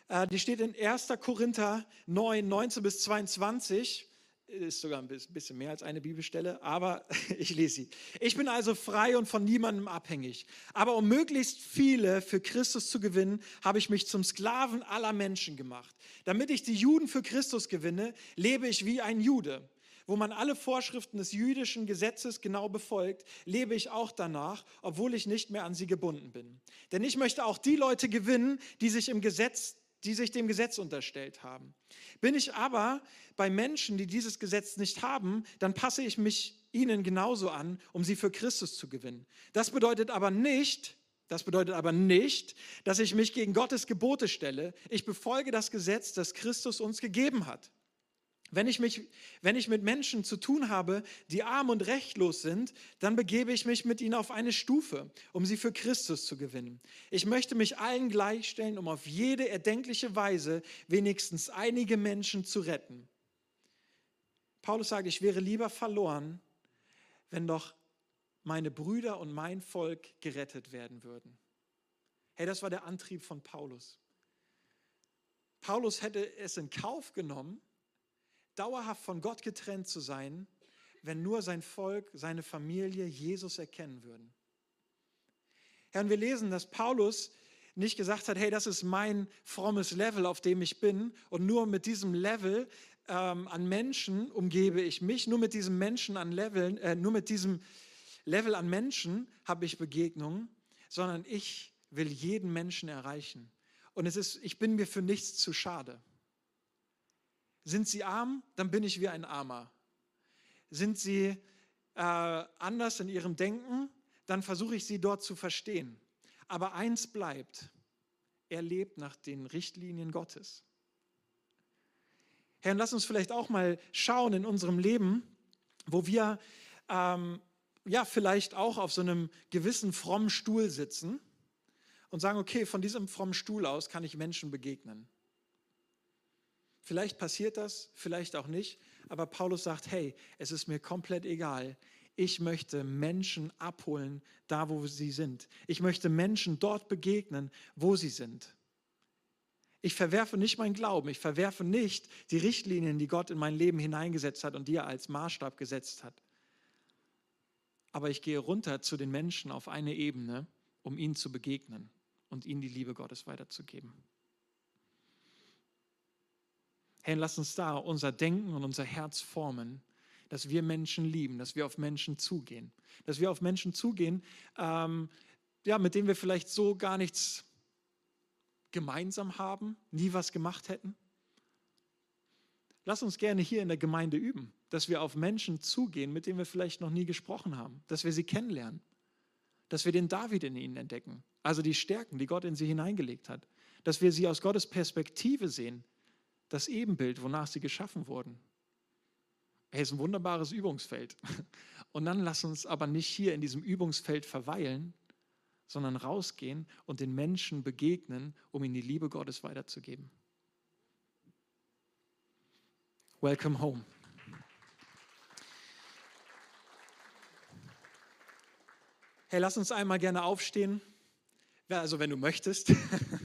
Äh, die steht in 1. Korinther 9, 19 bis 22 ist sogar ein bisschen mehr als eine Bibelstelle, aber ich lese sie. Ich bin also frei und von niemandem abhängig. Aber um möglichst viele für Christus zu gewinnen, habe ich mich zum Sklaven aller Menschen gemacht. Damit ich die Juden für Christus gewinne, lebe ich wie ein Jude. Wo man alle Vorschriften des jüdischen Gesetzes genau befolgt, lebe ich auch danach, obwohl ich nicht mehr an sie gebunden bin. Denn ich möchte auch die Leute gewinnen, die sich im Gesetz die sich dem Gesetz unterstellt haben. Bin ich aber bei Menschen, die dieses Gesetz nicht haben, dann passe ich mich ihnen genauso an, um sie für Christus zu gewinnen. Das bedeutet aber nicht, das bedeutet aber nicht, dass ich mich gegen Gottes Gebote stelle. Ich befolge das Gesetz, das Christus uns gegeben hat. Wenn ich, mich, wenn ich mit Menschen zu tun habe, die arm und rechtlos sind, dann begebe ich mich mit ihnen auf eine Stufe, um sie für Christus zu gewinnen. Ich möchte mich allen gleichstellen, um auf jede erdenkliche Weise wenigstens einige Menschen zu retten. Paulus sagt, ich wäre lieber verloren, wenn doch meine Brüder und mein Volk gerettet werden würden. Hey, das war der Antrieb von Paulus. Paulus hätte es in Kauf genommen, dauerhaft von Gott getrennt zu sein, wenn nur sein Volk, seine Familie Jesus erkennen würden. Herr, und wir lesen, dass Paulus nicht gesagt hat, hey, das ist mein frommes Level, auf dem ich bin, und nur mit diesem Level ähm, an Menschen umgebe ich mich, nur mit diesem Menschen an Leveln, äh, nur mit diesem Level an Menschen habe ich Begegnungen, sondern ich will jeden Menschen erreichen. Und es ist, ich bin mir für nichts zu schade. Sind sie arm, dann bin ich wie ein Armer. Sind sie äh, anders in ihrem Denken, dann versuche ich sie dort zu verstehen. Aber eins bleibt, er lebt nach den Richtlinien Gottes. Herr, lass uns vielleicht auch mal schauen in unserem Leben, wo wir ähm, ja vielleicht auch auf so einem gewissen frommen Stuhl sitzen und sagen, okay, von diesem frommen Stuhl aus kann ich Menschen begegnen. Vielleicht passiert das, vielleicht auch nicht, aber Paulus sagt, hey, es ist mir komplett egal. Ich möchte Menschen abholen, da wo sie sind. Ich möchte Menschen dort begegnen, wo sie sind. Ich verwerfe nicht meinen Glauben, ich verwerfe nicht die Richtlinien, die Gott in mein Leben hineingesetzt hat und die er als Maßstab gesetzt hat. Aber ich gehe runter zu den Menschen auf eine Ebene, um ihnen zu begegnen. und ihnen die Liebe Gottes weiterzugeben. Hey, lass uns da unser Denken und unser Herz formen, dass wir Menschen lieben, dass wir auf Menschen zugehen, dass wir auf Menschen zugehen, ähm, ja, mit denen wir vielleicht so gar nichts gemeinsam haben, nie was gemacht hätten. Lass uns gerne hier in der Gemeinde üben, dass wir auf Menschen zugehen, mit denen wir vielleicht noch nie gesprochen haben, dass wir sie kennenlernen, dass wir den David in ihnen entdecken, also die Stärken, die Gott in sie hineingelegt hat, dass wir sie aus Gottes Perspektive sehen, das Ebenbild, wonach sie geschaffen wurden. Hey, ist ein wunderbares Übungsfeld. Und dann lass uns aber nicht hier in diesem Übungsfeld verweilen, sondern rausgehen und den Menschen begegnen, um ihnen die Liebe Gottes weiterzugeben. Welcome home. Hey, lass uns einmal gerne aufstehen. Also, wenn du möchtest.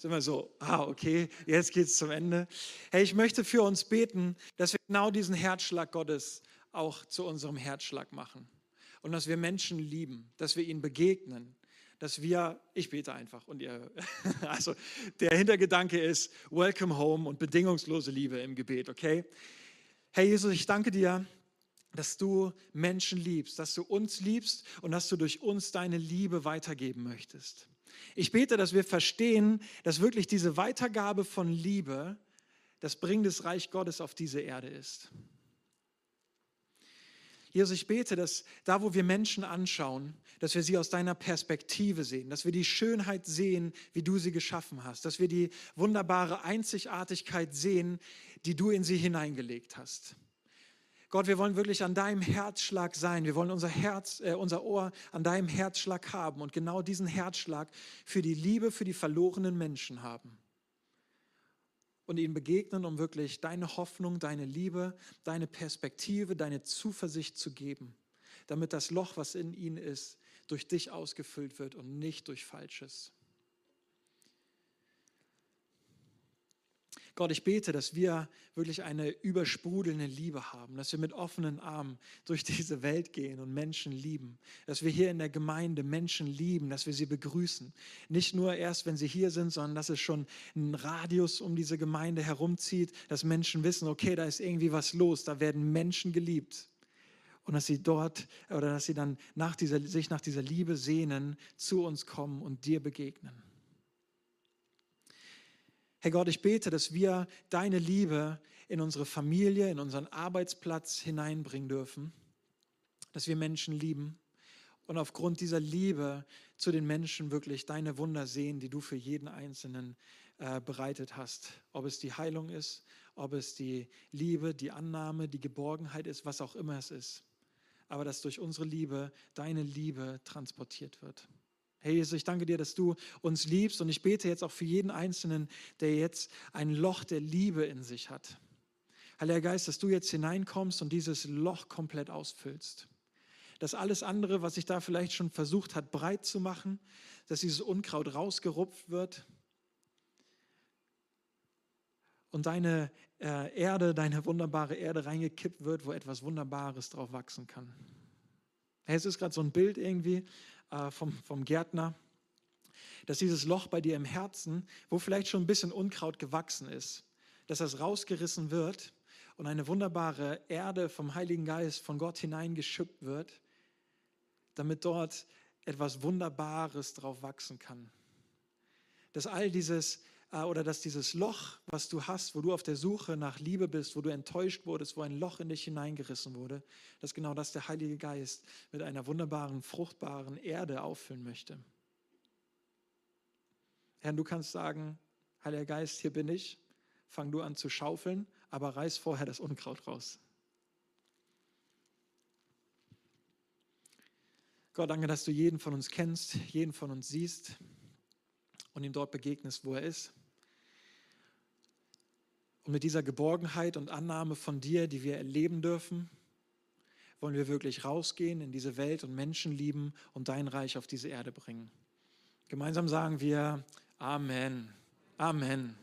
sind wir so, ah, okay, jetzt geht es zum Ende. Hey, ich möchte für uns beten, dass wir genau diesen Herzschlag Gottes auch zu unserem Herzschlag machen. Und dass wir Menschen lieben, dass wir ihnen begegnen, dass wir, ich bete einfach und ihr, also der Hintergedanke ist Welcome Home und bedingungslose Liebe im Gebet, okay? Hey Jesus, ich danke dir, dass du Menschen liebst, dass du uns liebst und dass du durch uns deine Liebe weitergeben möchtest. Ich bete, dass wir verstehen, dass wirklich diese Weitergabe von Liebe das Bringen des Reich Gottes auf diese Erde ist. Jesus, ich bete, dass da, wo wir Menschen anschauen, dass wir sie aus deiner Perspektive sehen, dass wir die Schönheit sehen, wie du sie geschaffen hast, dass wir die wunderbare Einzigartigkeit sehen, die du in sie hineingelegt hast. Gott, wir wollen wirklich an deinem Herzschlag sein. Wir wollen unser Herz, äh, unser Ohr an deinem Herzschlag haben und genau diesen Herzschlag für die Liebe, für die verlorenen Menschen haben. Und ihnen begegnen, um wirklich deine Hoffnung, deine Liebe, deine Perspektive, deine Zuversicht zu geben, damit das Loch, was in ihnen ist, durch dich ausgefüllt wird und nicht durch Falsches. Gott, ich bete, dass wir wirklich eine übersprudelnde Liebe haben, dass wir mit offenen Armen durch diese Welt gehen und Menschen lieben, dass wir hier in der Gemeinde Menschen lieben, dass wir sie begrüßen. Nicht nur erst, wenn sie hier sind, sondern dass es schon einen Radius um diese Gemeinde herumzieht, dass Menschen wissen, okay, da ist irgendwie was los, da werden Menschen geliebt. Und dass sie dort oder dass sie dann nach dieser, sich nach dieser Liebe sehnen, zu uns kommen und dir begegnen. Herr Gott, ich bete, dass wir deine Liebe in unsere Familie, in unseren Arbeitsplatz hineinbringen dürfen, dass wir Menschen lieben und aufgrund dieser Liebe zu den Menschen wirklich deine Wunder sehen, die du für jeden Einzelnen äh, bereitet hast. Ob es die Heilung ist, ob es die Liebe, die Annahme, die Geborgenheit ist, was auch immer es ist. Aber dass durch unsere Liebe deine Liebe transportiert wird. Hey Jesus, ich danke dir, dass du uns liebst und ich bete jetzt auch für jeden Einzelnen, der jetzt ein Loch der Liebe in sich hat. Heiliger Geist, dass du jetzt hineinkommst und dieses Loch komplett ausfüllst. Dass alles andere, was sich da vielleicht schon versucht hat, breit zu machen, dass dieses Unkraut rausgerupft wird und deine äh, Erde, deine wunderbare Erde reingekippt wird, wo etwas Wunderbares drauf wachsen kann. Hey, es ist gerade so ein Bild irgendwie, äh, vom, vom Gärtner, dass dieses Loch bei dir im Herzen, wo vielleicht schon ein bisschen Unkraut gewachsen ist, dass das rausgerissen wird und eine wunderbare Erde vom Heiligen Geist von Gott hineingeschüppt wird, damit dort etwas Wunderbares drauf wachsen kann. Dass all dieses oder dass dieses Loch, was du hast, wo du auf der Suche nach Liebe bist, wo du enttäuscht wurdest, wo ein Loch in dich hineingerissen wurde, dass genau das der Heilige Geist mit einer wunderbaren, fruchtbaren Erde auffüllen möchte. Herr, du kannst sagen, Heiliger Geist, hier bin ich, fang du an zu schaufeln, aber reiß vorher das Unkraut raus. Gott, danke, dass du jeden von uns kennst, jeden von uns siehst und ihm dort begegnest, wo er ist. Und mit dieser Geborgenheit und Annahme von dir, die wir erleben dürfen, wollen wir wirklich rausgehen in diese Welt und Menschen lieben und dein Reich auf diese Erde bringen. Gemeinsam sagen wir Amen. Amen.